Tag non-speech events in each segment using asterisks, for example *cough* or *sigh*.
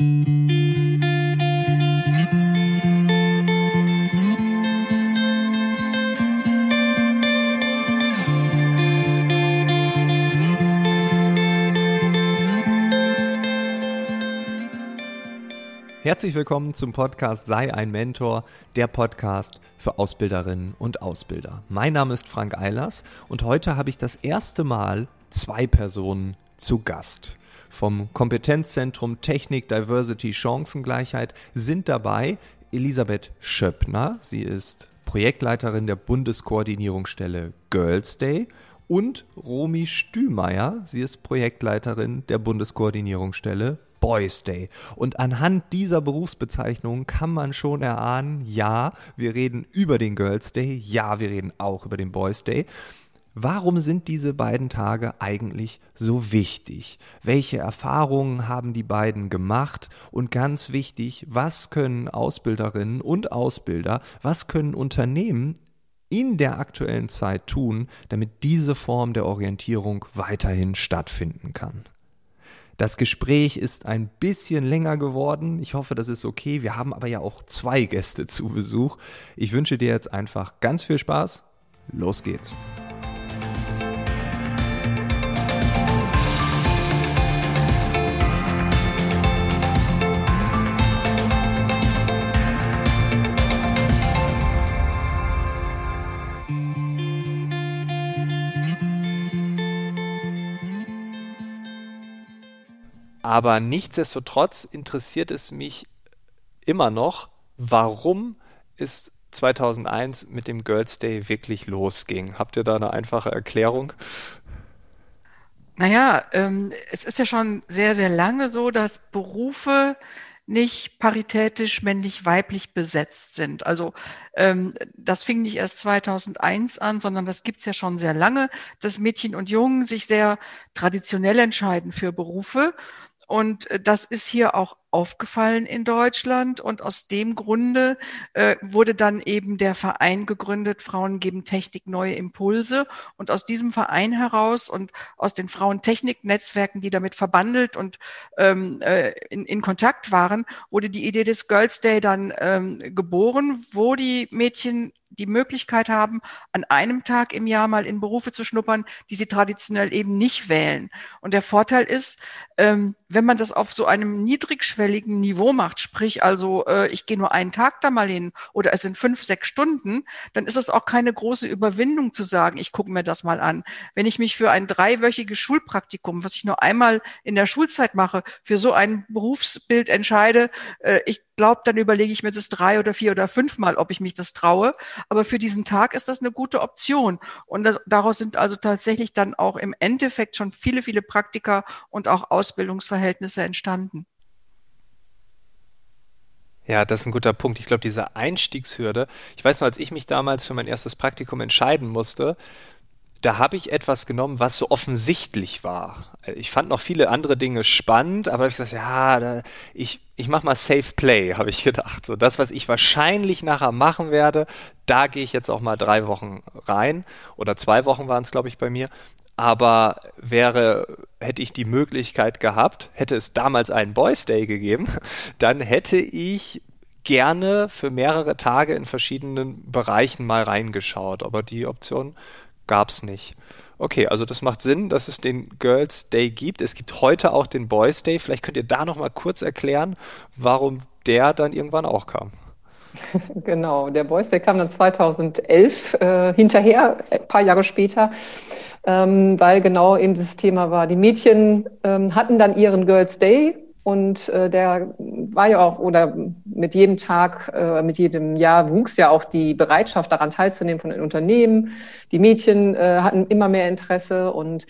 Herzlich willkommen zum Podcast Sei ein Mentor, der Podcast für Ausbilderinnen und Ausbilder. Mein Name ist Frank Eilers und heute habe ich das erste Mal zwei Personen zu Gast. Vom Kompetenzzentrum Technik, Diversity, Chancengleichheit sind dabei Elisabeth Schöppner. Sie ist Projektleiterin der Bundeskoordinierungsstelle Girls Day und Romy Stümeyer. Sie ist Projektleiterin der Bundeskoordinierungsstelle Boys Day. Und anhand dieser Berufsbezeichnung kann man schon erahnen, ja, wir reden über den Girls Day, ja, wir reden auch über den Boys Day. Warum sind diese beiden Tage eigentlich so wichtig? Welche Erfahrungen haben die beiden gemacht? Und ganz wichtig, was können Ausbilderinnen und Ausbilder, was können Unternehmen in der aktuellen Zeit tun, damit diese Form der Orientierung weiterhin stattfinden kann? Das Gespräch ist ein bisschen länger geworden. Ich hoffe, das ist okay. Wir haben aber ja auch zwei Gäste zu Besuch. Ich wünsche dir jetzt einfach ganz viel Spaß. Los geht's. Aber nichtsdestotrotz interessiert es mich immer noch, warum es 2001 mit dem Girls Day wirklich losging. Habt ihr da eine einfache Erklärung? Naja, ähm, es ist ja schon sehr, sehr lange so, dass Berufe nicht paritätisch männlich-weiblich besetzt sind. Also ähm, das fing nicht erst 2001 an, sondern das gibt's ja schon sehr lange, dass Mädchen und Jungen sich sehr traditionell entscheiden für Berufe und äh, das ist hier auch aufgefallen in Deutschland. Und aus dem Grunde äh, wurde dann eben der Verein gegründet, Frauen geben Technik neue Impulse. Und aus diesem Verein heraus und aus den Frauentechnik-Netzwerken, die damit verbandelt und ähm, äh, in, in Kontakt waren, wurde die Idee des Girls Day dann ähm, geboren, wo die Mädchen die Möglichkeit haben, an einem Tag im Jahr mal in Berufe zu schnuppern, die sie traditionell eben nicht wählen. Und der Vorteil ist, ähm, wenn man das auf so einem niedrigschwelligen Niveau macht, sprich also äh, ich gehe nur einen Tag da mal hin oder es sind fünf, sechs Stunden, dann ist es auch keine große Überwindung zu sagen, ich gucke mir das mal an. Wenn ich mich für ein dreiwöchiges Schulpraktikum, was ich nur einmal in der Schulzeit mache, für so ein Berufsbild entscheide, äh, ich glaube, dann überlege ich mir das drei oder vier oder fünfmal, ob ich mich das traue. Aber für diesen Tag ist das eine gute Option. Und das, daraus sind also tatsächlich dann auch im Endeffekt schon viele, viele Praktika und auch Ausbildungsverhältnisse entstanden. Ja, das ist ein guter Punkt. Ich glaube, diese Einstiegshürde, ich weiß noch, als ich mich damals für mein erstes Praktikum entscheiden musste, da habe ich etwas genommen, was so offensichtlich war. Ich fand noch viele andere Dinge spannend, aber ich gesagt, ja, da, ich, ich mache mal Safe Play, habe ich *laughs* gedacht. So das, was ich wahrscheinlich nachher machen werde, da gehe ich jetzt auch mal drei Wochen rein oder zwei Wochen waren es, glaube ich, bei mir. Aber wäre, hätte ich die Möglichkeit gehabt, hätte es damals einen Boys Day gegeben, *laughs* dann hätte ich gerne für mehrere Tage in verschiedenen Bereichen mal reingeschaut. Aber die Option gab es nicht. Okay, also das macht Sinn, dass es den Girls Day gibt. Es gibt heute auch den Boys Day. Vielleicht könnt ihr da noch mal kurz erklären, warum der dann irgendwann auch kam. *laughs* Genau, der Boys Day kam dann 2011 äh, hinterher, ein paar Jahre später, ähm, weil genau eben dieses Thema war. Die Mädchen ähm, hatten dann ihren Girls Day und äh, der war ja auch, oder mit jedem Tag, äh, mit jedem Jahr wuchs ja auch die Bereitschaft daran teilzunehmen von den Unternehmen. Die Mädchen äh, hatten immer mehr Interesse und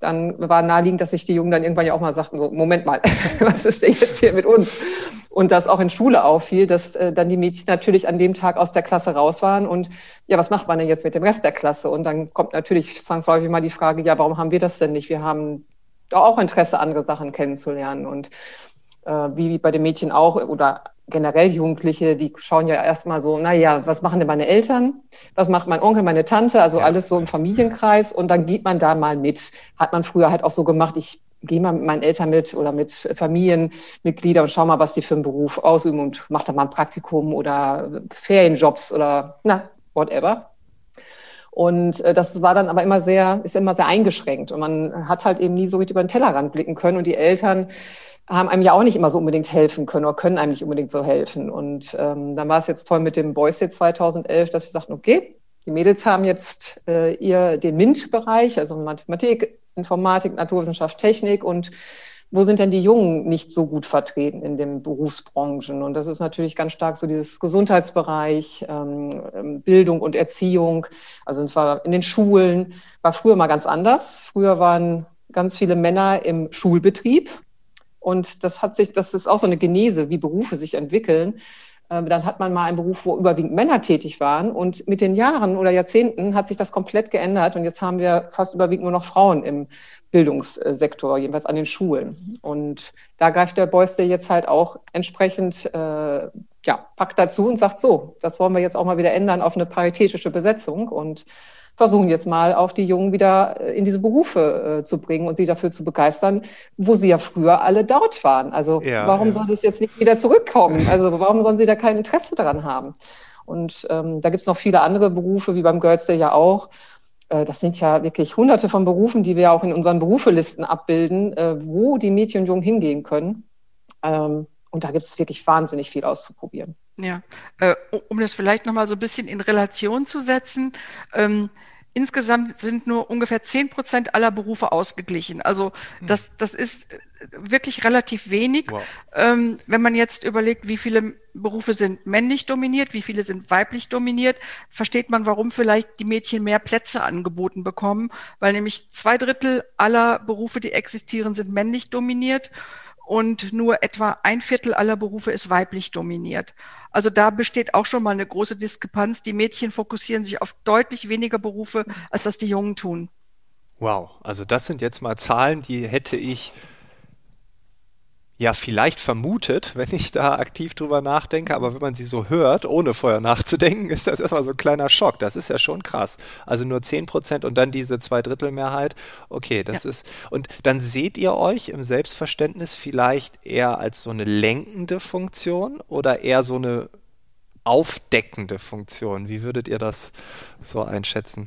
dann war naheliegend, dass sich die Jungen dann irgendwann ja auch mal sagten, so, Moment mal, *laughs* was ist denn jetzt hier mit uns? Und das auch in Schule auffiel, dass äh, dann die Mädchen natürlich an dem Tag aus der Klasse raus waren und ja, was macht man denn jetzt mit dem Rest der Klasse? Und dann kommt natürlich zwangsläufig mal die Frage, ja, warum haben wir das denn nicht? Wir haben auch Interesse, andere Sachen kennenzulernen. Und äh, wie bei den Mädchen auch oder generell Jugendliche, die schauen ja erstmal so, naja, was machen denn meine Eltern? Was macht mein Onkel, meine Tante? Also ja. alles so im Familienkreis und dann geht man da mal mit. Hat man früher halt auch so gemacht. Ich gehe mal mit meinen Eltern mit oder mit Familienmitgliedern und schau mal, was die für einen Beruf ausüben und mach da mal ein Praktikum oder Ferienjobs oder na, whatever. Und äh, das war dann aber immer sehr, ist immer sehr eingeschränkt und man hat halt eben nie so richtig über den Tellerrand blicken können und die Eltern haben einem ja auch nicht immer so unbedingt helfen können oder können einem nicht unbedingt so helfen. Und ähm, dann war es jetzt toll mit dem Boys Day 2011, dass wir sagten, okay, die Mädels haben jetzt äh, ihr den MINT-Bereich, also Mathematik, Informatik, Naturwissenschaft, Technik und wo sind denn die Jungen nicht so gut vertreten in den Berufsbranchen? Und das ist natürlich ganz stark so dieses Gesundheitsbereich, ähm, Bildung und Erziehung. Also es war in den Schulen, war früher mal ganz anders. Früher waren ganz viele Männer im Schulbetrieb. Und das hat sich, das ist auch so eine Genese, wie Berufe sich entwickeln. Ähm, dann hat man mal einen Beruf, wo überwiegend Männer tätig waren. Und mit den Jahren oder Jahrzehnten hat sich das komplett geändert. Und jetzt haben wir fast überwiegend nur noch Frauen im Bildungssektor, jedenfalls an den Schulen. Und da greift der Beuste jetzt halt auch entsprechend, äh, ja, packt dazu und sagt so, das wollen wir jetzt auch mal wieder ändern auf eine paritätische Besetzung. Und versuchen jetzt mal auch die Jungen wieder äh, in diese Berufe äh, zu bringen und sie dafür zu begeistern, wo sie ja früher alle dort waren. Also ja, warum ja. soll das jetzt nicht wieder zurückkommen? Also warum sollen sie da kein Interesse daran haben? Und ähm, da gibt es noch viele andere Berufe, wie beim Girls Day ja auch. Äh, das sind ja wirklich hunderte von Berufen, die wir auch in unseren Berufelisten abbilden, äh, wo die Mädchen und Jungen hingehen können. Ähm, und da gibt es wirklich wahnsinnig viel auszuprobieren. Ja, äh, um das vielleicht nochmal so ein bisschen in Relation zu setzen. Ähm, Insgesamt sind nur ungefähr zehn Prozent aller Berufe ausgeglichen. Also hm. das, das ist wirklich relativ wenig. Wow. Ähm, wenn man jetzt überlegt, wie viele Berufe sind männlich dominiert, wie viele sind weiblich dominiert, versteht man, warum vielleicht die Mädchen mehr Plätze angeboten bekommen, weil nämlich zwei Drittel aller Berufe, die existieren, sind männlich dominiert und nur etwa ein Viertel aller Berufe ist weiblich dominiert. Also da besteht auch schon mal eine große Diskrepanz. Die Mädchen fokussieren sich auf deutlich weniger Berufe, als das die Jungen tun. Wow, also das sind jetzt mal Zahlen, die hätte ich ja vielleicht vermutet, wenn ich da aktiv drüber nachdenke, aber wenn man sie so hört, ohne vorher nachzudenken, ist das erstmal so ein kleiner Schock. Das ist ja schon krass. Also nur 10 Prozent und dann diese Zweidrittelmehrheit. Okay, das ja. ist. Und dann seht ihr euch im Selbstverständnis vielleicht eher als so eine lenkende Funktion oder eher so eine aufdeckende Funktion. Wie würdet ihr das so einschätzen?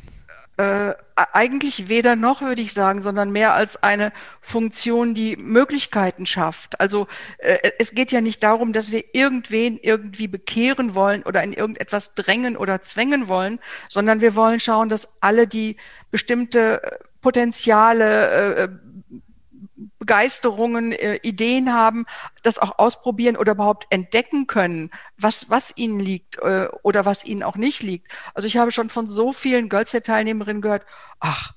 Äh, eigentlich weder noch, würde ich sagen, sondern mehr als eine Funktion, die Möglichkeiten schafft. Also äh, es geht ja nicht darum, dass wir irgendwen irgendwie bekehren wollen oder in irgendetwas drängen oder zwängen wollen, sondern wir wollen schauen, dass alle, die bestimmte äh, Potenziale, äh, Begeisterungen, äh, Ideen haben, das auch ausprobieren oder überhaupt entdecken können, was, was ihnen liegt äh, oder was ihnen auch nicht liegt. Also ich habe schon von so vielen Girls Teilnehmerinnen gehört, ach,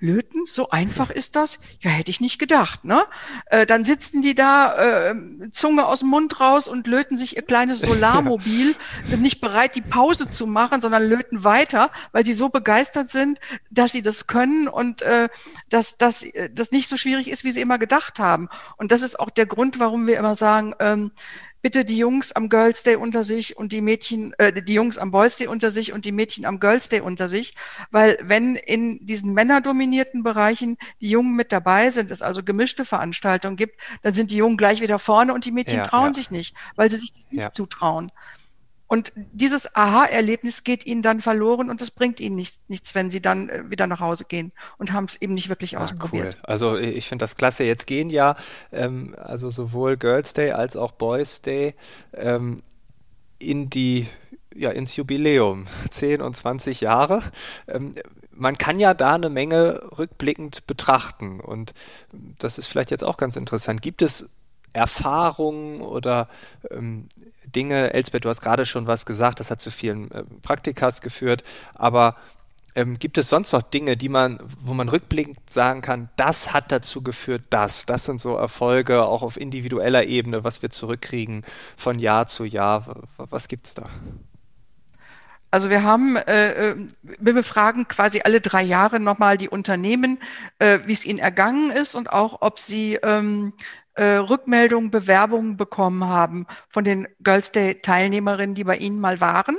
Löten, so einfach ist das? Ja, hätte ich nicht gedacht. Ne? Äh, dann sitzen die da, äh, Zunge aus dem Mund raus und löten sich ihr kleines *laughs* Solarmobil, sind nicht bereit, die Pause zu machen, sondern löten weiter, weil sie so begeistert sind, dass sie das können und äh, dass das dass nicht so schwierig ist, wie sie immer gedacht haben. Und das ist auch der Grund, warum wir immer sagen, ähm, bitte die Jungs am Girls Day unter sich und die Mädchen, äh, die Jungs am Boys Day unter sich und die Mädchen am Girls Day unter sich, weil wenn in diesen männerdominierten Bereichen die Jungen mit dabei sind, es also gemischte Veranstaltungen gibt, dann sind die Jungen gleich wieder vorne und die Mädchen ja, trauen ja. sich nicht, weil sie sich das nicht zutrauen. Und dieses Aha-Erlebnis geht ihnen dann verloren und das bringt ihnen nichts, nichts wenn sie dann äh, wieder nach Hause gehen und haben es eben nicht wirklich ah, ausprobiert. Cool. Also ich finde das klasse. Jetzt gehen ja ähm, also sowohl Girls Day als auch Boys Day ähm, in die ja, ins Jubiläum, *laughs* 10 und 20 Jahre. Ähm, man kann ja da eine Menge rückblickend betrachten und das ist vielleicht jetzt auch ganz interessant. Gibt es Erfahrungen oder ähm, Dinge, Elsbeth, du hast gerade schon was gesagt, das hat zu vielen äh, Praktikas geführt, aber ähm, gibt es sonst noch Dinge, die man, wo man rückblickend sagen kann, das hat dazu geführt, das, das sind so Erfolge auch auf individueller Ebene, was wir zurückkriegen von Jahr zu Jahr. Was gibt's da? Also wir haben, äh, äh, wir befragen quasi alle drei Jahre nochmal die Unternehmen, äh, wie es ihnen ergangen ist und auch, ob sie ähm, äh, Rückmeldungen, Bewerbungen bekommen haben von den Girls Day Teilnehmerinnen, die bei Ihnen mal waren.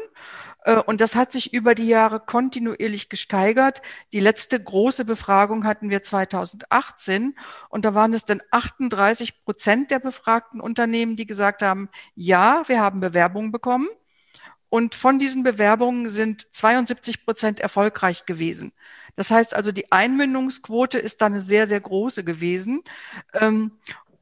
Äh, und das hat sich über die Jahre kontinuierlich gesteigert. Die letzte große Befragung hatten wir 2018 und da waren es dann 38 Prozent der befragten Unternehmen, die gesagt haben, ja, wir haben Bewerbungen bekommen. Und von diesen Bewerbungen sind 72 Prozent erfolgreich gewesen. Das heißt also, die Einmündungsquote ist dann eine sehr, sehr große gewesen.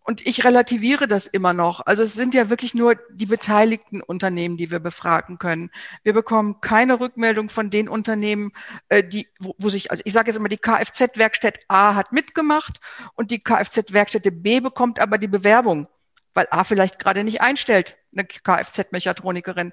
Und ich relativiere das immer noch. Also es sind ja wirklich nur die beteiligten Unternehmen, die wir befragen können. Wir bekommen keine Rückmeldung von den Unternehmen, äh, die, wo, wo sich, also ich sage jetzt immer, die Kfz-Werkstatt A hat mitgemacht und die Kfz-Werkstätte B bekommt aber die Bewerbung, weil A vielleicht gerade nicht einstellt, eine Kfz-Mechatronikerin.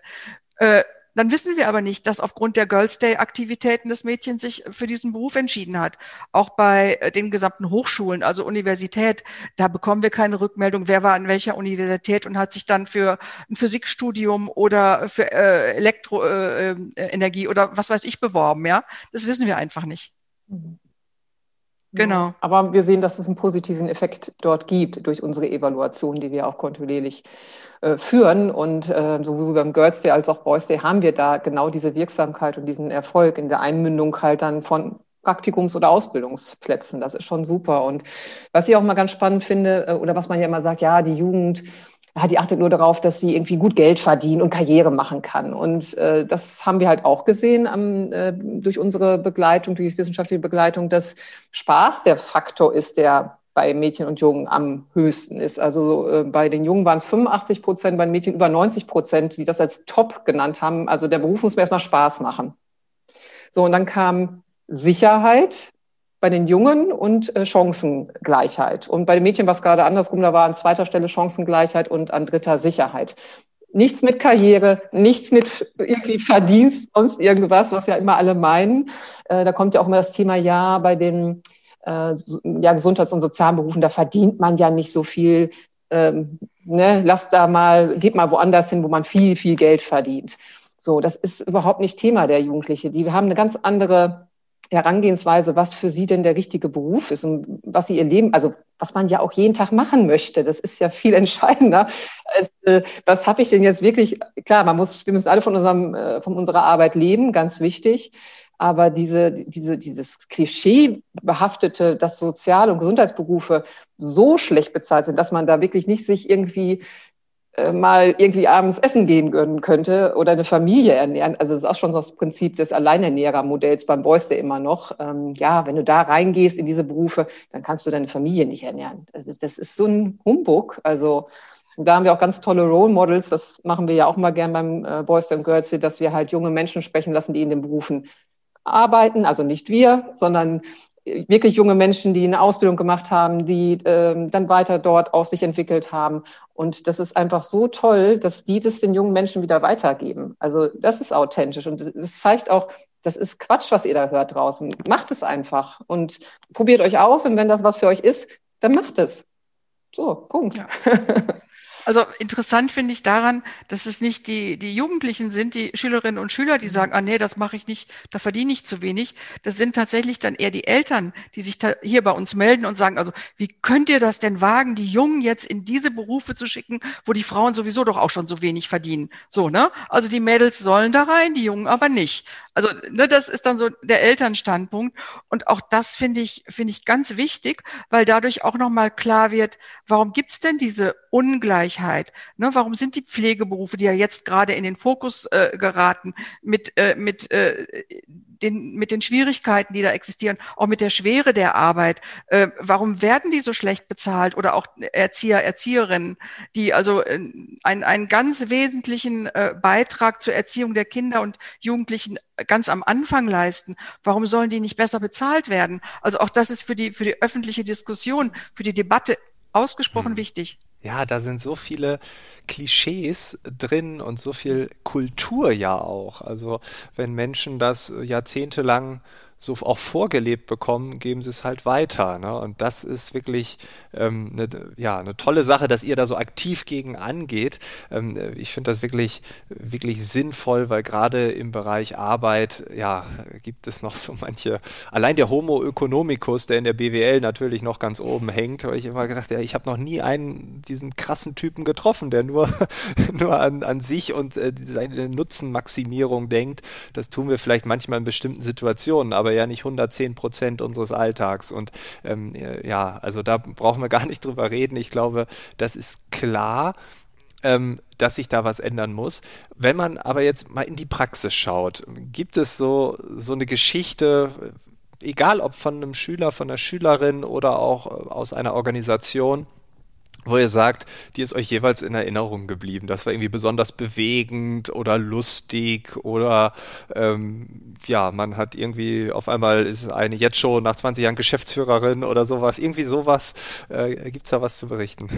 Äh, dann wissen wir aber nicht, dass aufgrund der Girls Day Aktivitäten das Mädchen sich für diesen Beruf entschieden hat. Auch bei äh, den gesamten Hochschulen, also Universität, da bekommen wir keine Rückmeldung, wer war an welcher Universität und hat sich dann für ein Physikstudium oder für äh, Elektroenergie äh, oder was weiß ich beworben, ja? Das wissen wir einfach nicht. Mhm. Genau. Aber wir sehen, dass es einen positiven Effekt dort gibt durch unsere Evaluation, die wir auch kontinuierlich äh, führen. Und äh, sowohl beim Girls Day als auch Boys Day haben wir da genau diese Wirksamkeit und diesen Erfolg in der Einmündung halt dann von Praktikums- oder Ausbildungsplätzen. Das ist schon super. Und was ich auch mal ganz spannend finde, äh, oder was man ja immer sagt, ja, die Jugend ja, die achtet nur darauf, dass sie irgendwie gut Geld verdienen und Karriere machen kann. Und äh, das haben wir halt auch gesehen am, äh, durch unsere Begleitung, durch wissenschaftliche Begleitung, dass Spaß der Faktor ist, der bei Mädchen und Jungen am höchsten ist. Also äh, bei den Jungen waren es 85 Prozent, bei den Mädchen über 90 Prozent, die das als Top genannt haben. Also der Beruf muss mir erstmal Spaß machen. So, und dann kam Sicherheit, bei den Jungen und äh, Chancengleichheit. Und bei den Mädchen war es gerade andersrum, da war an zweiter Stelle Chancengleichheit und an dritter Sicherheit. Nichts mit Karriere, nichts mit irgendwie Verdienst, sonst irgendwas, was ja immer alle meinen. Äh, da kommt ja auch immer das Thema, ja, bei den äh, ja, Gesundheits- und Sozialberufen, da verdient man ja nicht so viel. Ähm, ne, lass da mal, geht mal woanders hin, wo man viel, viel Geld verdient. So, das ist überhaupt nicht Thema der Jugendliche. Die haben eine ganz andere Herangehensweise, was für sie denn der richtige Beruf ist und was sie ihr Leben, also was man ja auch jeden Tag machen möchte. Das ist ja viel *laughs* entscheidender. Als, äh, was habe ich denn jetzt wirklich? Klar, man muss, wir müssen alle von unserem, äh, von unserer Arbeit leben, ganz wichtig. Aber diese, diese, dieses Klischee behaftete, dass Sozial- und Gesundheitsberufe so schlecht bezahlt sind, dass man da wirklich nicht sich irgendwie mal irgendwie abends essen gehen gönnen könnte oder eine Familie ernähren. Also das ist auch schon das Prinzip des Alleinernährermodells beim Boys der immer noch. Ähm, ja, wenn du da reingehst in diese Berufe, dann kannst du deine Familie nicht ernähren. Ist, das ist so ein Humbug. Also da haben wir auch ganz tolle Role Models. Das machen wir ja auch mal gern beim äh, Boys and Girls, dass wir halt junge Menschen sprechen lassen, die in den Berufen arbeiten. Also nicht wir, sondern wirklich junge Menschen, die eine Ausbildung gemacht haben, die ähm, dann weiter dort auch sich entwickelt haben. Und das ist einfach so toll, dass die das den jungen Menschen wieder weitergeben. Also das ist authentisch und das zeigt auch, das ist Quatsch, was ihr da hört draußen. Macht es einfach und probiert euch aus und wenn das was für euch ist, dann macht es. So, Punkt. Ja. *laughs* Also interessant finde ich daran, dass es nicht die, die Jugendlichen sind, die Schülerinnen und Schüler, die mhm. sagen, ah nee, das mache ich nicht, da verdiene ich zu wenig. Das sind tatsächlich dann eher die Eltern, die sich hier bei uns melden und sagen, also wie könnt ihr das denn wagen, die Jungen jetzt in diese Berufe zu schicken, wo die Frauen sowieso doch auch schon so wenig verdienen. So, ne? Also die Mädels sollen da rein, die Jungen aber nicht. Also, ne, das ist dann so der Elternstandpunkt. Und auch das finde ich, finde ich ganz wichtig, weil dadurch auch nochmal klar wird, warum gibt's denn diese Ungleichheit? Ne, warum sind die Pflegeberufe, die ja jetzt gerade in den Fokus äh, geraten, mit, äh, mit äh, den, mit den Schwierigkeiten, die da existieren, auch mit der Schwere der Arbeit. Äh, warum werden die so schlecht bezahlt? Oder auch Erzieher, Erzieherinnen, die also äh, einen, einen ganz wesentlichen äh, Beitrag zur Erziehung der Kinder und Jugendlichen ganz am Anfang leisten. Warum sollen die nicht besser bezahlt werden? Also auch das ist für die, für die öffentliche Diskussion, für die Debatte ausgesprochen hm. wichtig. Ja, da sind so viele Klischees drin und so viel Kultur ja auch. Also wenn Menschen das jahrzehntelang so auch vorgelebt bekommen, geben sie es halt weiter. Ne? Und das ist wirklich ähm, eine, ja, eine tolle Sache, dass ihr da so aktiv gegen angeht. Ähm, ich finde das wirklich, wirklich sinnvoll, weil gerade im Bereich Arbeit, ja, gibt es noch so manche, allein der Homo economicus, der in der BWL natürlich noch ganz oben hängt, habe ich immer gedacht, ja, ich habe noch nie einen, diesen krassen Typen getroffen, der nur, *laughs* nur an, an sich und äh, seine Nutzenmaximierung denkt. Das tun wir vielleicht manchmal in bestimmten Situationen, aber aber ja nicht 110 Prozent unseres Alltags. Und ähm, ja, also da brauchen wir gar nicht drüber reden. Ich glaube, das ist klar. Ähm, dass sich da was ändern muss. Wenn man aber jetzt mal in die Praxis schaut, gibt es so, so eine Geschichte, egal ob von einem Schüler, von einer Schülerin oder auch aus einer Organisation, wo ihr sagt, die ist euch jeweils in Erinnerung geblieben. Das war irgendwie besonders bewegend oder lustig oder ähm, ja, man hat irgendwie auf einmal ist eine jetzt schon nach 20 Jahren Geschäftsführerin oder sowas. Irgendwie sowas. Äh, Gibt es da was zu berichten?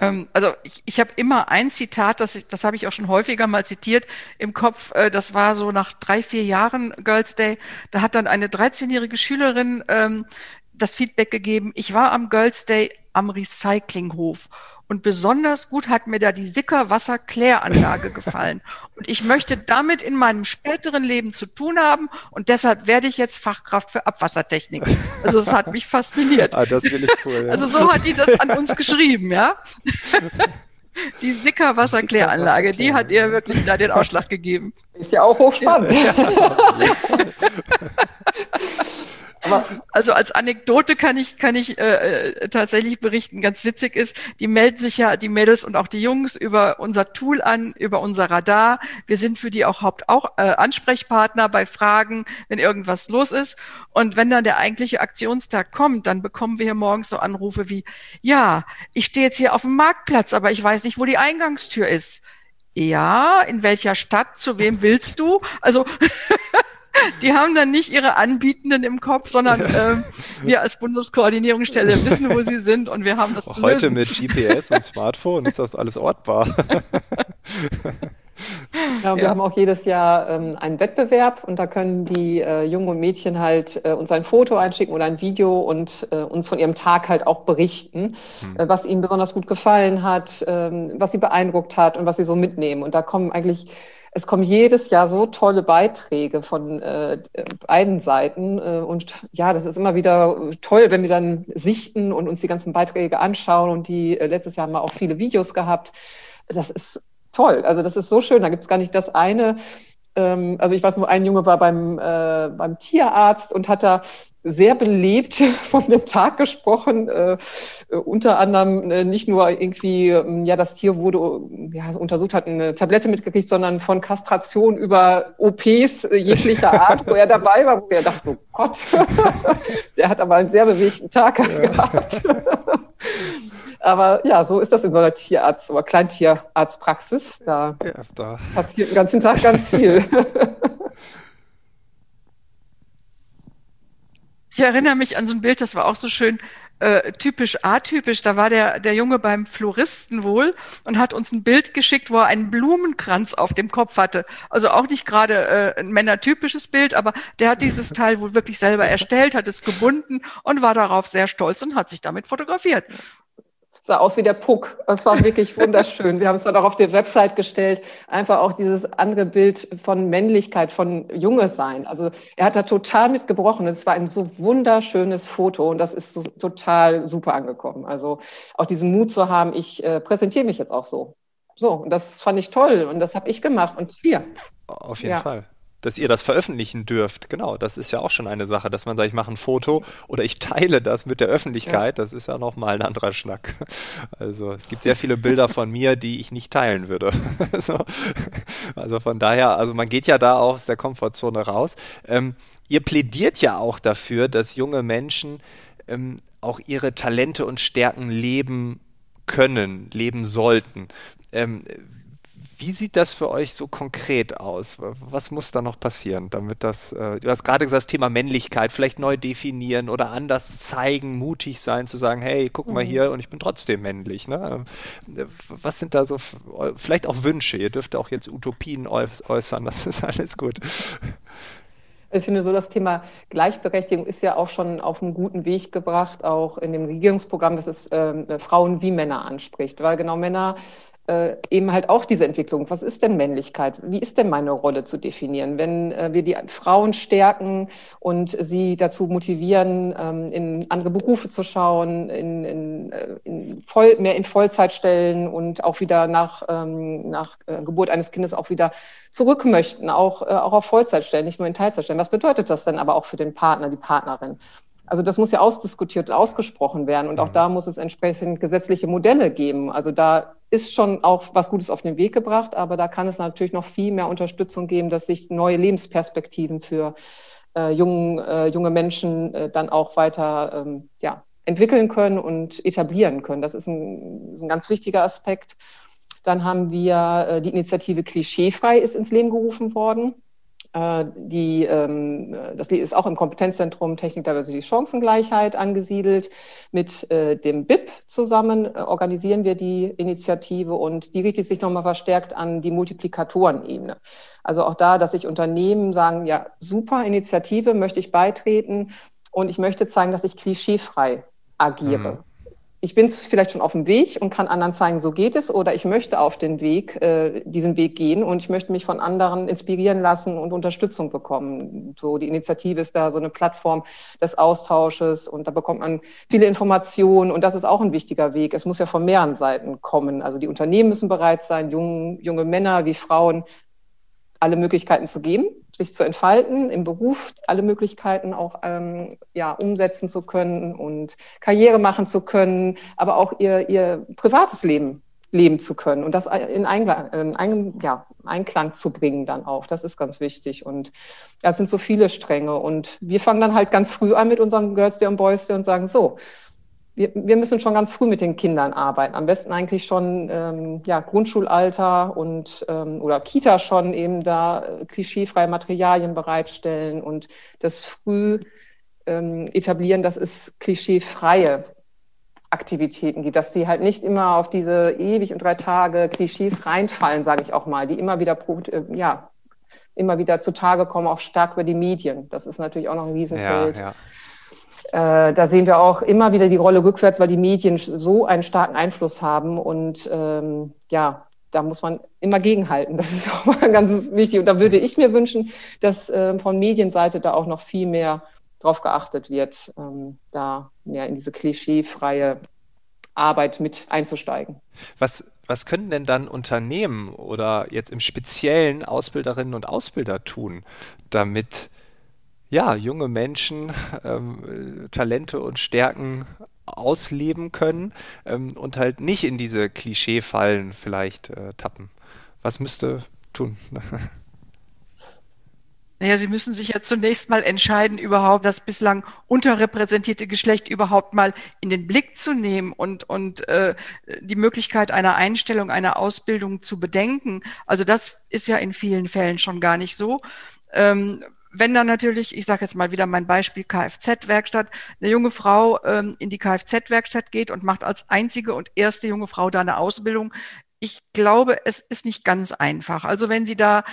Ähm, also ich, ich habe immer ein Zitat, das, das habe ich auch schon häufiger mal zitiert im Kopf. Äh, das war so nach drei, vier Jahren Girls Day. Da hat dann eine 13-jährige Schülerin ähm, das Feedback gegeben, ich war am Girls Day am Recyclinghof und besonders gut hat mir da die Sicker-Wasser-Kläranlage *laughs* gefallen. Und ich möchte damit in meinem späteren Leben zu tun haben und deshalb werde ich jetzt Fachkraft für Abwassertechnik. Also es hat mich fasziniert. *laughs* Ah, das will ich cool, ja. Also so hat die das an uns geschrieben, ja. *laughs* Die Sicker-Wasserkläranlage, die hat ihr wirklich da den Ausschlag gegeben. Ist ja auch hochspannend. Ja. Also als Anekdote kann ich kann ich äh, äh, tatsächlich berichten, ganz witzig ist, die melden sich ja die Mädels und auch die Jungs über unser Tool an, über unser Radar. Wir sind für die auch Haupt auch äh, Ansprechpartner bei Fragen, wenn irgendwas los ist. Und wenn dann der eigentliche Aktionstag kommt, dann bekommen wir hier morgens so Anrufe wie: Ja, ich stehe jetzt hier auf dem Marktplatz, aber ich weiß nicht, wo die Eingangstür ist. Ja, in welcher Stadt? Zu wem willst du? Also *laughs* die haben dann nicht ihre Anbietenden im Kopf, sondern ähm, wir als Bundeskoordinierungsstelle wissen, wo sie sind und wir haben das Auch zu Heute lösen. mit GPS und Smartphone ist das alles ortbar. Ja, wir ja. haben auch jedes Jahr ähm, einen Wettbewerb und da können die äh, Jungen und Mädchen halt äh, uns ein Foto einschicken oder ein Video und äh, uns von ihrem Tag halt auch berichten, hm. Äh, was ihnen besonders gut gefallen hat, ähm, was sie beeindruckt hat und was sie so mitnehmen. Und da kommen eigentlich es kommen jedes Jahr so tolle Beiträge von äh, beiden Seiten. Äh, und ja, das ist immer wieder toll, wenn wir dann sichten und uns die ganzen Beiträge anschauen. Und die äh, letztes Jahr haben wir auch viele Videos gehabt. Das ist toll. Also das ist so schön. Da gibt es gar nicht das eine. Ähm, also ich weiß nur, ein Junge war beim, äh, beim Tierarzt und hat da sehr belebt *laughs* von dem Tag gesprochen. Äh, äh, unter anderem äh, nicht nur irgendwie, ähm, ja, das Tier wurde ja, untersucht, hat eine Tablette mitgekriegt, sondern von Kastration über OPs äh, jeglicher *laughs* Art, wo er dabei war, wo er dachte, oh Gott, *laughs* der hat aber einen sehr bewegten Tag ja. gehabt. Aber ja, so ist das in so einer Tierarzt- oder Kleintierarztpraxis. Da, ja, da. passiert den ganzen Tag ganz viel. Ich erinnere mich an so ein Bild, das war auch so schön äh, typisch atypisch. Da war der, der Junge beim Floristen wohl und hat uns ein Bild geschickt, wo er einen Blumenkranz auf dem Kopf hatte. Also auch nicht gerade äh, ein männertypisches Bild, aber der hat dieses *laughs* Teil wohl wirklich selber erstellt, hat es gebunden und war darauf sehr stolz und hat sich damit fotografiert sah aus wie der Puck. Es war wirklich wunderschön. Wir haben es dann auch auf die Website gestellt. Einfach auch dieses andere Bild von Männlichkeit, von Junge sein. Also er hat da total mitgebrochen. Es war ein so wunderschönes Foto und das ist so total super angekommen. Also auch diesen Mut zu haben, ich äh, präsentiere mich jetzt auch so. So, und das fand ich toll und das habe ich gemacht und hier. Auf jeden ja. Fall dass ihr das veröffentlichen dürft. Genau, das ist ja auch schon eine Sache, dass man sagt, ich mache ein Foto oder ich teile das mit der Öffentlichkeit. Ja. Das ist ja nochmal ein anderer Schnack. Also es gibt sehr viele Bilder von mir, die ich nicht teilen würde. *laughs* so. Also von daher, also man geht ja da auch aus der Komfortzone raus. Ähm, ihr plädiert ja auch dafür, dass junge Menschen ähm, auch ihre Talente und Stärken leben können, leben sollten. Ähm, wie sieht das für euch so konkret aus? Was muss da noch passieren, damit das, äh, du hast gerade gesagt, das Thema Männlichkeit vielleicht neu definieren oder anders zeigen, mutig sein, zu sagen, hey, guck mal mhm. hier und ich bin trotzdem männlich. Ne? Äh, was sind da so, vielleicht auch Wünsche? Ihr dürft auch jetzt Utopien äußern, das *laughs* ist alles gut. Ich finde so, das Thema Gleichberechtigung ist ja auch schon auf einem guten Weg gebracht, auch in dem Regierungsprogramm, dass es äh, Frauen wie Männer anspricht, weil genau Männer äh, eben halt auch diese Entwicklung. Was ist denn Männlichkeit? Wie ist denn meine Rolle zu definieren? Wenn äh, wir die Frauen stärken und sie dazu motivieren, ähm, in andere Berufe zu schauen, in, in, äh, in voll, mehr in Vollzeit stellen und auch wieder nach, ähm, nach äh, Geburt eines Kindes auch wieder zurück möchten, auch, äh, auch auf Vollzeit stellen, nicht nur in Teilzeit stellen. Was bedeutet das denn aber auch für den Partner, die Partnerin? Also das muss ja ausdiskutiert und ausgesprochen werden. Und auch mhm. da muss es entsprechend gesetzliche Modelle geben. Also da ist schon auch was Gutes auf den Weg gebracht, aber da kann es natürlich noch viel mehr Unterstützung geben, dass sich neue Lebensperspektiven für äh, jungen, äh, junge Menschen äh, dann auch weiter ähm, ja, entwickeln können und etablieren können. Das ist ein, ein ganz wichtiger Aspekt. Dann haben wir äh, die Initiative Klischeefrei ist ins Leben gerufen worden. Äh, die, ähm, das ist auch im Kompetenzzentrum Technik, Diversity, Chancengleichheit angesiedelt. Mit äh, dem BIP zusammen äh, organisieren wir die Initiative und die richtet sich nochmal verstärkt an die Multiplikatorenebene. Also auch da, dass sich Unternehmen sagen, ja, super Initiative, möchte ich beitreten und ich möchte zeigen, dass ich klischeefrei agiere. Mhm ich bin vielleicht schon auf dem Weg und kann anderen zeigen, so geht es, oder ich möchte auf den Weg, äh, diesen Weg gehen und ich möchte mich von anderen inspirieren lassen und Unterstützung bekommen. So die Initiative ist da so eine Plattform des Austausches und da bekommt man viele Informationen und das ist auch ein wichtiger Weg. Es muss ja von mehreren Seiten kommen. Also die Unternehmen müssen bereit sein, junge, junge Männer wie Frauen alle Möglichkeiten zu geben, sich zu entfalten, im Beruf alle Möglichkeiten auch ähm, ja, umsetzen zu können und Karriere machen zu können, aber auch ihr, ihr privates Leben leben zu können und das in Einklang, in ein, ja, Einklang zu bringen dann auch. Das ist ganz wichtig. Und es sind so viele Stränge. Und wir fangen dann halt ganz früh an mit unserem Girls Day und Boys Day und sagen, so, wir, wir müssen schon ganz früh mit den Kindern arbeiten. Am besten eigentlich schon ähm, ja, Grundschulalter und ähm, oder Kita schon eben da äh, klischeefreie Materialien bereitstellen und das früh ähm, etablieren, dass es klischeefreie Aktivitäten gibt, dass sie halt nicht immer auf diese ewig und drei Tage Klischees reinfallen, sage ich auch mal, die immer wieder äh, ja immer wieder zutage kommen, auch stark über die Medien. Das ist natürlich auch noch ein Riesenfeld. Ja, ja. Äh, da sehen wir auch immer wieder die Rolle rückwärts, weil die Medien so einen starken Einfluss haben und ähm, ja, da muss man immer gegenhalten. *laughs* Das ist auch mal ganz wichtig. Und da würde ich mir wünschen, dass äh, von Medienseite da auch noch viel mehr drauf geachtet wird, ähm, da mehr in diese klischeefreie Arbeit mit einzusteigen. Was, was können denn dann Unternehmen oder jetzt im Speziellen Ausbilderinnen und Ausbilder tun, damit ja, junge Menschen ähm, Talente und Stärken ausleben können ähm, und halt nicht in diese Klischeefallen vielleicht äh, tappen. Was müsste tun? *laughs* Naja, Sie müssen sich ja zunächst mal entscheiden, überhaupt das bislang unterrepräsentierte Geschlecht überhaupt mal in den Blick zu nehmen und, und äh, die Möglichkeit einer Einstellung, einer Ausbildung zu bedenken. Also das ist ja in vielen Fällen schon gar nicht so. Ähm, wenn dann natürlich, ich sage jetzt mal wieder mein Beispiel Kfz-Werkstatt, eine junge Frau ähm, in die Kfz-Werkstatt geht und macht als einzige und erste junge Frau da eine Ausbildung, ich glaube, es ist nicht ganz einfach. Also wenn sie da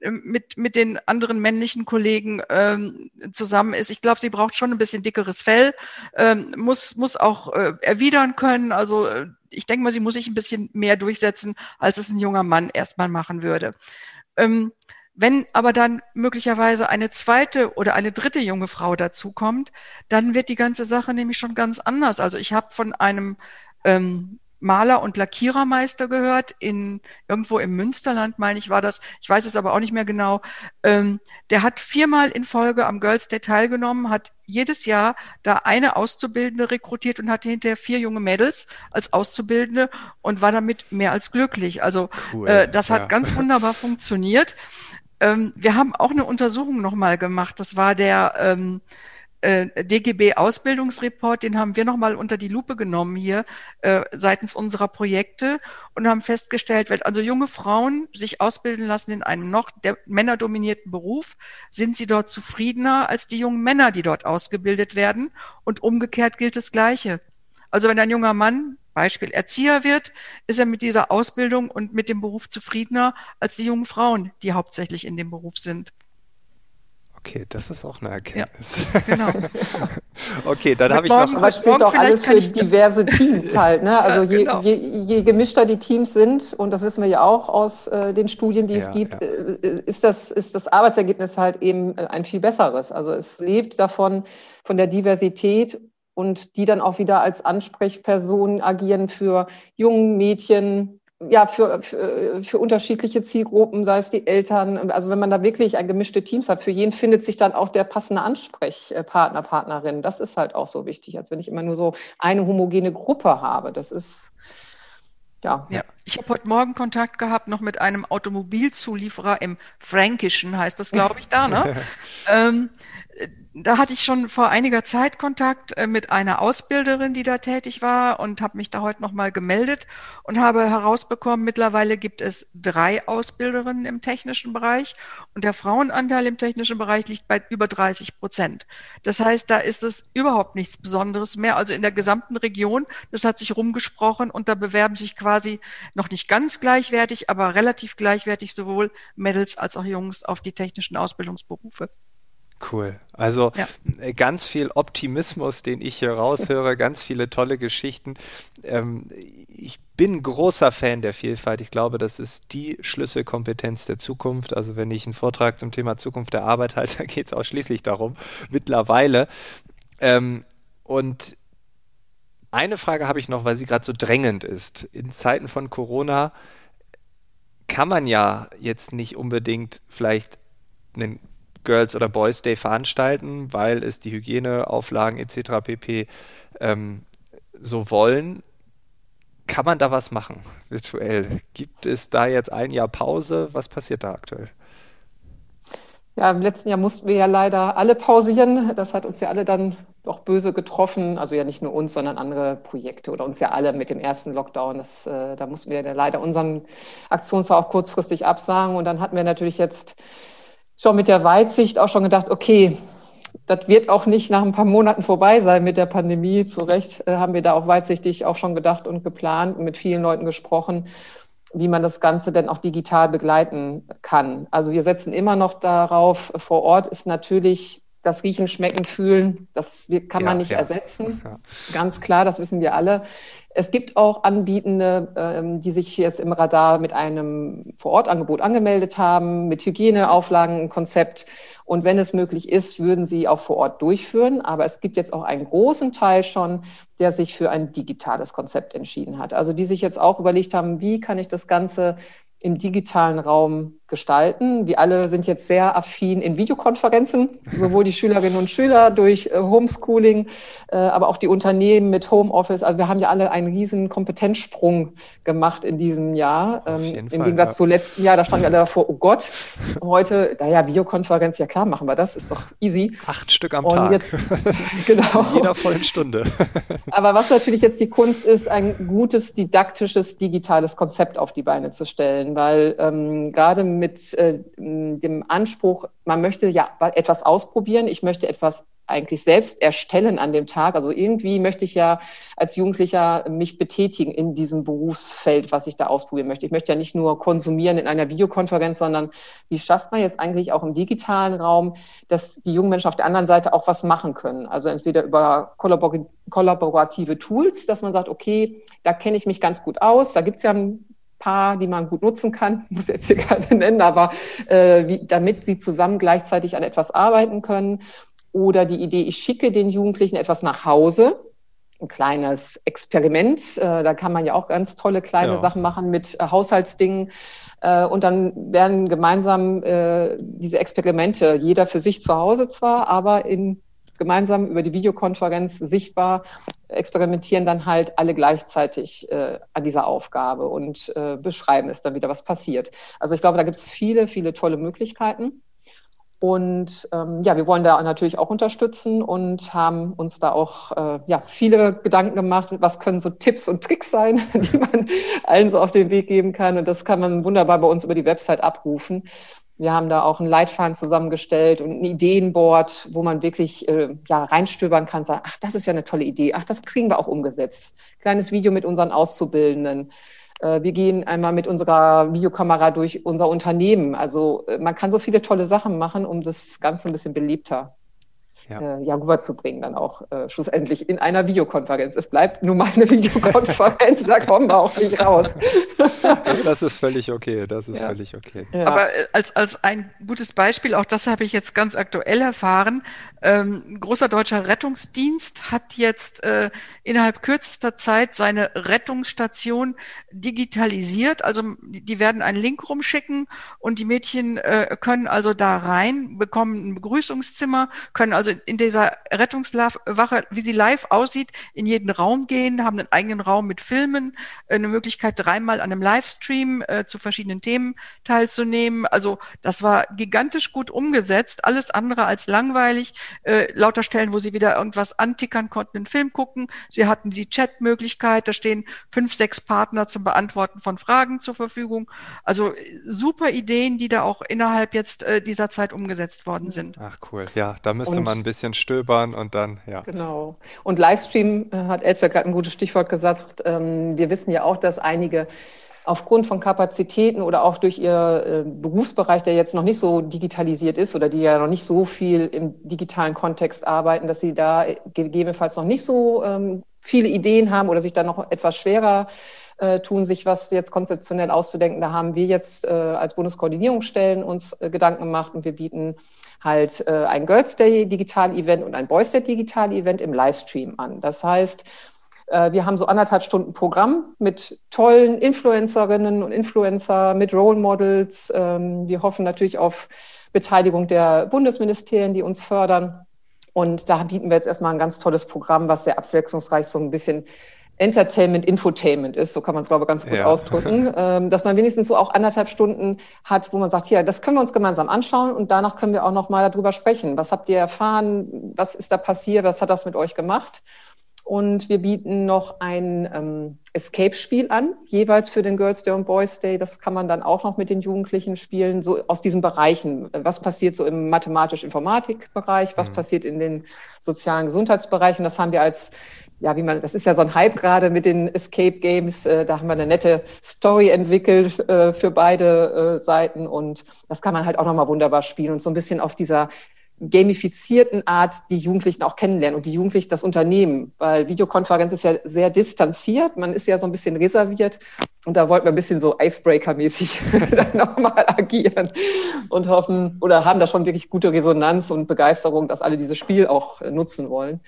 ähm, mit, mit den anderen männlichen Kollegen ähm, zusammen ist. Ich glaube, sie braucht schon ein bisschen dickeres Fell, ähm, muss, muss auch äh, erwidern können. Also äh, ich denke mal, sie muss sich ein bisschen mehr durchsetzen, als es ein junger Mann erstmal machen würde. Ähm, wenn aber dann möglicherweise eine zweite oder eine dritte junge Frau dazukommt, dann wird die ganze Sache nämlich schon ganz anders. Also ich habe von einem ähm, Maler und Lackierermeister gehört, in irgendwo im Münsterland, meine ich, war das, ich weiß es aber auch nicht mehr genau. Ähm, der hat viermal in Folge am Girls Day teilgenommen, hat jedes Jahr da eine Auszubildende rekrutiert und hatte hinterher vier junge Mädels als Auszubildende und war damit mehr als glücklich. Also cool, äh, das ja. hat ganz wunderbar funktioniert. Ähm, wir haben auch eine Untersuchung nochmal gemacht. Das war der ähm, äh, DGB-Ausbildungsreport, den haben wir nochmal unter die Lupe genommen hier äh, seitens unserer Projekte und haben festgestellt, wenn also junge Frauen sich ausbilden lassen in einem noch männerdominierten Beruf, sind sie dort zufriedener als die jungen Männer, die dort ausgebildet werden. Und umgekehrt gilt das Gleiche. Also wenn ein junger Mann Beispiel Erzieher wird, ist er mit dieser Ausbildung und mit dem Beruf zufriedener als die jungen Frauen, die hauptsächlich in dem Beruf sind. Okay, das ist auch eine Erkenntnis. Ja, genau. *laughs* okay, dann habe ich noch. Aber spielt doch alles für diverse *laughs* Teams halt. Ne? Also ja, genau. je, je, je, gemischter die Teams sind, und das wissen wir ja auch aus äh, den Studien, die ja, es gibt, äh, ist, das, ist das Arbeitsergebnis halt eben äh, ein viel besseres. Also es lebt davon, von der Diversität und die dann auch wieder als Ansprechpersonen agieren für jungen Mädchen, ja, für, für, für unterschiedliche Zielgruppen, sei es die Eltern. Also wenn man da wirklich ein gemischte Teams hat, für jeden findet sich dann auch der passende Ansprechpartner, Partnerin. Das ist halt auch so wichtig, als wenn ich immer nur so eine homogene Gruppe habe. Das ist, ja. ja. Ich habe heute Morgen Kontakt gehabt noch mit einem Automobilzulieferer im Fränkischen, heißt das, glaube ich, da, ne? *laughs* ähm, da hatte ich schon vor einiger Zeit Kontakt äh, mit einer Ausbilderin, die da tätig war und habe mich da heute nochmal gemeldet und habe herausbekommen, mittlerweile gibt es drei Ausbilderinnen im technischen Bereich und der Frauenanteil im technischen Bereich liegt bei über 30 Prozent. Das heißt, da ist es überhaupt nichts Besonderes mehr. Also in der gesamten Region, das hat sich rumgesprochen und da bewerben sich quasi noch nicht ganz gleichwertig, aber relativ gleichwertig sowohl Mädels als auch Jungs auf die technischen Ausbildungsberufe. Cool. Also ja. Ganz viel Optimismus, den ich hier raushöre, *laughs* ganz viele tolle Geschichten. Ähm, ich bin großer Fan der Vielfalt. Ich glaube, das ist die Schlüsselkompetenz der Zukunft. Also wenn ich einen Vortrag zum Thema Zukunft der Arbeit halte, *laughs* dann geht es ausschließlich darum, mittlerweile. Ähm, und eine Frage habe ich noch, weil sie gerade so drängend ist. In Zeiten von Corona kann man ja jetzt nicht unbedingt vielleicht einen Girls oder Boys Day veranstalten, weil es die Hygieneauflagen etc. pp. Ähm, so wollen. Kann man da was machen virtuell? Gibt es da jetzt ein Jahr Pause? Was passiert da aktuell? Ja, im letzten Jahr mussten wir ja leider alle pausieren. Das hat uns ja alle dann doch böse getroffen. Also ja nicht nur uns, sondern andere Projekte oder uns ja alle mit dem ersten Lockdown. Das, äh, da mussten wir leider unseren Aktionstag auch kurzfristig absagen. Und dann hatten wir natürlich jetzt schon mit der Weitsicht auch schon gedacht, okay, das wird auch nicht nach ein paar Monaten vorbei sein mit der Pandemie. Zu Recht äh, haben wir da auch weitsichtig auch schon gedacht und geplant und mit vielen Leuten gesprochen, wie man das Ganze denn auch digital begleiten kann. Also wir setzen immer noch darauf, vor Ort ist natürlich das Riechen, Schmecken, Fühlen, das kann man nicht ja. ersetzen. *laughs* Ja. Ganz klar, das wissen wir alle. Es gibt auch Anbietende, ähm, die sich jetzt im Radar mit einem Vorortangebot angemeldet haben, mit Hygieneauflagen, Konzept. Und wenn es möglich ist, würden sie auch vor Ort durchführen. Aber es gibt jetzt auch einen großen Teil schon, der sich für ein digitales Konzept entschieden hat. Also die sich jetzt auch überlegt haben, wie kann ich das Ganze im digitalen Raum gestalten. Wir alle sind jetzt sehr affin in Videokonferenzen, sowohl die Schülerinnen und Schüler durch äh, Homeschooling, äh, aber auch die Unternehmen mit Homeoffice. Also wir haben ja alle einen riesen Kompetenzsprung gemacht in diesem Jahr. Ähm, Im Fall, Gegensatz ja. zu letzten Jahr, da standen wir alle davor, oh Gott, heute, naja, Videokonferenz, ja klar, machen wir das, ist doch easy. Acht Stück am und Tag. Jetzt, *laughs* *laughs* genau. Zu jeder vollen Stunde. *laughs* aber was natürlich jetzt die Kunst ist, ein gutes didaktisches, digitales Konzept auf die Beine zu stellen, weil ähm, gerade mit äh, dem Anspruch, man möchte ja etwas ausprobieren, ich möchte etwas eigentlich selbst erstellen an dem Tag. Also irgendwie möchte ich ja als Jugendlicher mich betätigen in diesem Berufsfeld, was ich da ausprobieren möchte. Ich möchte ja nicht nur konsumieren in einer Videokonferenz, sondern wie schafft man jetzt eigentlich auch im digitalen Raum, dass die jungen Menschen auf der anderen Seite auch was machen können? Also entweder über kollaborative Tools, dass man sagt, okay, da kenne ich mich ganz gut aus, da gibt es ja ein paar, die man gut nutzen kann, *laughs* muss jetzt hier keine nennen, aber äh, wie, damit sie zusammen gleichzeitig an etwas arbeiten können. Oder die Idee, ich schicke den Jugendlichen etwas nach Hause, ein kleines Experiment. Äh, da kann man ja auch ganz tolle kleine ja. Sachen machen mit äh, Haushaltsdingen. Äh, und dann werden gemeinsam äh, diese Experimente, jeder für sich zu Hause zwar, aber in gemeinsam über die Videokonferenz sichtbar, experimentieren dann halt alle gleichzeitig äh, an dieser Aufgabe und äh, beschreiben es dann wieder, was passiert. Also ich glaube, da gibt es viele, viele tolle Möglichkeiten. Und ähm, ja, wir wollen da natürlich auch unterstützen und haben uns da auch äh, ja, viele Gedanken gemacht, was können so Tipps und Tricks sein, *laughs* die man allen so auf den Weg geben kann. Und das kann man wunderbar bei uns über die Website abrufen. Wir haben da auch einen Leitfaden zusammengestellt und ein Ideenboard, wo man wirklich äh, ja, reinstöbern kann, sagen, ach, das ist ja eine tolle Idee, ach, das kriegen wir auch umgesetzt. Kleines Video mit unseren Auszubildenden. Äh, wir gehen einmal mit unserer Videokamera durch unser Unternehmen. Also äh, man kann so viele tolle Sachen machen, um das Ganze ein bisschen beliebter ja. äh, ja rüberzubringen, dann auch äh, schlussendlich in einer Videokonferenz. Es bleibt nur mal eine *laughs* Videokonferenz, da kommen wir auch nicht raus. das ist völlig okay, das ist ja. völlig okay. Ja. Aber äh, als, als ein gutes Beispiel, auch das habe ich jetzt ganz aktuell erfahren, ähm, ein großer deutscher Rettungsdienst hat jetzt äh, innerhalb kürzester Zeit seine Rettungsstation digitalisiert. Also die werden einen Link rumschicken und die Mädchen äh, können also da rein, bekommen ein Begrüßungszimmer, können also in dieser Rettungswache, wie sie live aussieht, in jeden Raum gehen, haben einen eigenen Raum mit Filmen, äh, eine Möglichkeit, dreimal an einem Livestream äh, zu verschiedenen Themen teilzunehmen. Also das war gigantisch gut umgesetzt, alles andere als langweilig. Äh, lauter Stellen, wo sie wieder irgendwas antickern konnten, einen Film gucken. Sie hatten die Chat-Möglichkeit, da stehen fünf, sechs Partner zum Beantworten von Fragen zur Verfügung. Also super Ideen, die da auch innerhalb jetzt äh, dieser Zeit umgesetzt worden sind. Ach cool, ja, da müsste und, man ein bisschen stöbern und dann, ja. Genau. Und Livestream äh, hat Elsberg gerade ein gutes Stichwort gesagt. Ähm, wir wissen ja auch, dass einige aufgrund von Kapazitäten oder auch durch ihr äh, Berufsbereich, der jetzt noch nicht so digitalisiert ist oder die ja noch nicht so viel im digitalen Kontext arbeiten, dass sie da gegebenenfalls noch nicht so ähm, viele Ideen haben oder sich dann noch etwas schwerer äh, tun, sich was jetzt konzeptionell auszudenken. Da haben wir jetzt äh, als Bundeskoordinierungsstellen uns äh, Gedanken gemacht und wir bieten halt äh, ein Girls Day Digital Event und ein Boys Day Digital Event im Livestream an. Das heißt, äh, wir haben so anderthalb Stunden Programm mit tollen Influencerinnen und Influencer, mit Role Models. Ähm, wir hoffen natürlich auf Beteiligung der Bundesministerien, die uns fördern. Und da bieten wir jetzt erstmal ein ganz tolles Programm, was sehr abwechslungsreich so ein bisschen Entertainment, Infotainment ist, so kann man es, glaube ich, ganz gut ja. ausdrücken, *laughs* ähm, dass man wenigstens so auch anderthalb Stunden hat, wo man sagt, ja, das können wir uns gemeinsam anschauen und danach können wir auch noch mal darüber sprechen. Was habt ihr erfahren? Was ist da passiert? Was hat das mit euch gemacht? Und wir bieten noch ein ähm, Escape-Spiel an, jeweils für den Girls Day und Boys Day. Das kann man dann auch noch mit den Jugendlichen spielen, so aus diesen Bereichen. Was passiert so im mathematisch-Informatik-Bereich? Was mhm. passiert in den sozialen Gesundheitsbereichen? Das haben wir als ja, wie man, das ist ja so ein Hype gerade mit den Escape Games. Äh, da haben wir eine nette Story entwickelt äh, für beide äh, Seiten und das kann man halt auch nochmal wunderbar spielen und so ein bisschen auf dieser gamifizierten Art die Jugendlichen auch kennenlernen und die Jugendlichen das Unternehmen, weil Videokonferenz ist ja sehr distanziert, man ist ja so ein bisschen reserviert und da wollten wir ein bisschen so Icebreaker-mäßig *laughs* dann nochmal agieren und hoffen oder haben da schon wirklich gute Resonanz und Begeisterung, dass alle dieses Spiel auch nutzen wollen.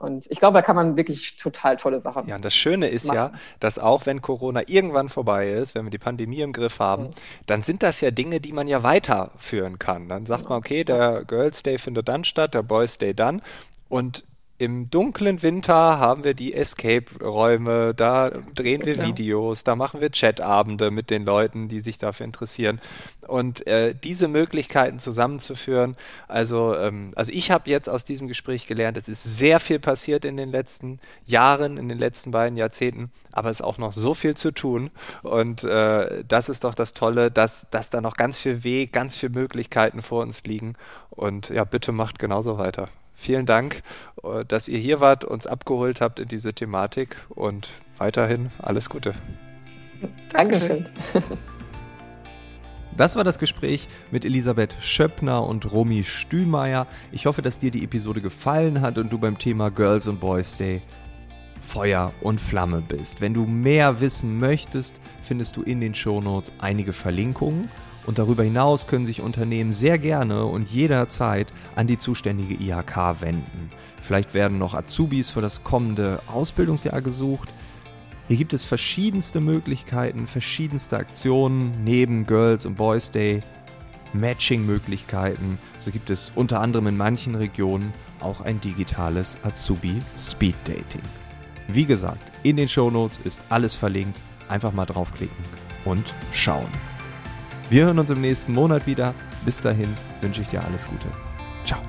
Und ich glaube, da kann man wirklich total tolle Sachen. Ja, und das Schöne ist machen. ja, dass auch wenn Corona irgendwann vorbei ist, wenn wir die Pandemie im Griff haben, mhm. dann sind das ja Dinge, die man ja weiterführen kann. Dann sagt man, okay, der Girls Day findet dann statt, der Boys Day dann. Und im dunklen Winter haben wir die Escape-Räume, da drehen wir genau. Videos, da machen wir Chatabende mit den Leuten, die sich dafür interessieren. Und äh, diese Möglichkeiten zusammenzuführen, also, ähm, also ich habe jetzt aus diesem Gespräch gelernt, es ist sehr viel passiert in den letzten Jahren, in den letzten beiden Jahrzehnten, aber es ist auch noch so viel zu tun. Und äh, das ist doch das Tolle, dass, dass da noch ganz viel Weg, ganz viele Möglichkeiten vor uns liegen. Und ja, bitte macht genauso weiter vielen Dank, äh, dass ihr hier wart, uns abgeholt habt in diese Thematik und weiterhin alles Gute. Dankeschön. *laughs* Das war das Gespräch mit Elisabeth Schöppner und Romy Stühlmeier. Ich hoffe, dass dir die Episode gefallen hat und du beim Thema Girls und Boys Day Feuer und Flamme bist. Wenn du mehr wissen möchtest, findest du in den Shownotes einige Verlinkungen. Und darüber hinaus können sich Unternehmen sehr gerne und jederzeit an die zuständige IHK wenden. Vielleicht werden noch Azubis für das kommende Ausbildungsjahr gesucht. Hier gibt es verschiedenste Möglichkeiten, verschiedenste Aktionen neben Girls und Boys Day, Matching-Möglichkeiten. So gibt es unter anderem in manchen Regionen auch ein digitales Azubi Speed Dating. Wie gesagt, in den Shownotes ist alles verlinkt. Einfach mal draufklicken und schauen. Wir hören uns im nächsten Monat wieder. Bis dahin wünsche ich dir alles Gute. Ciao.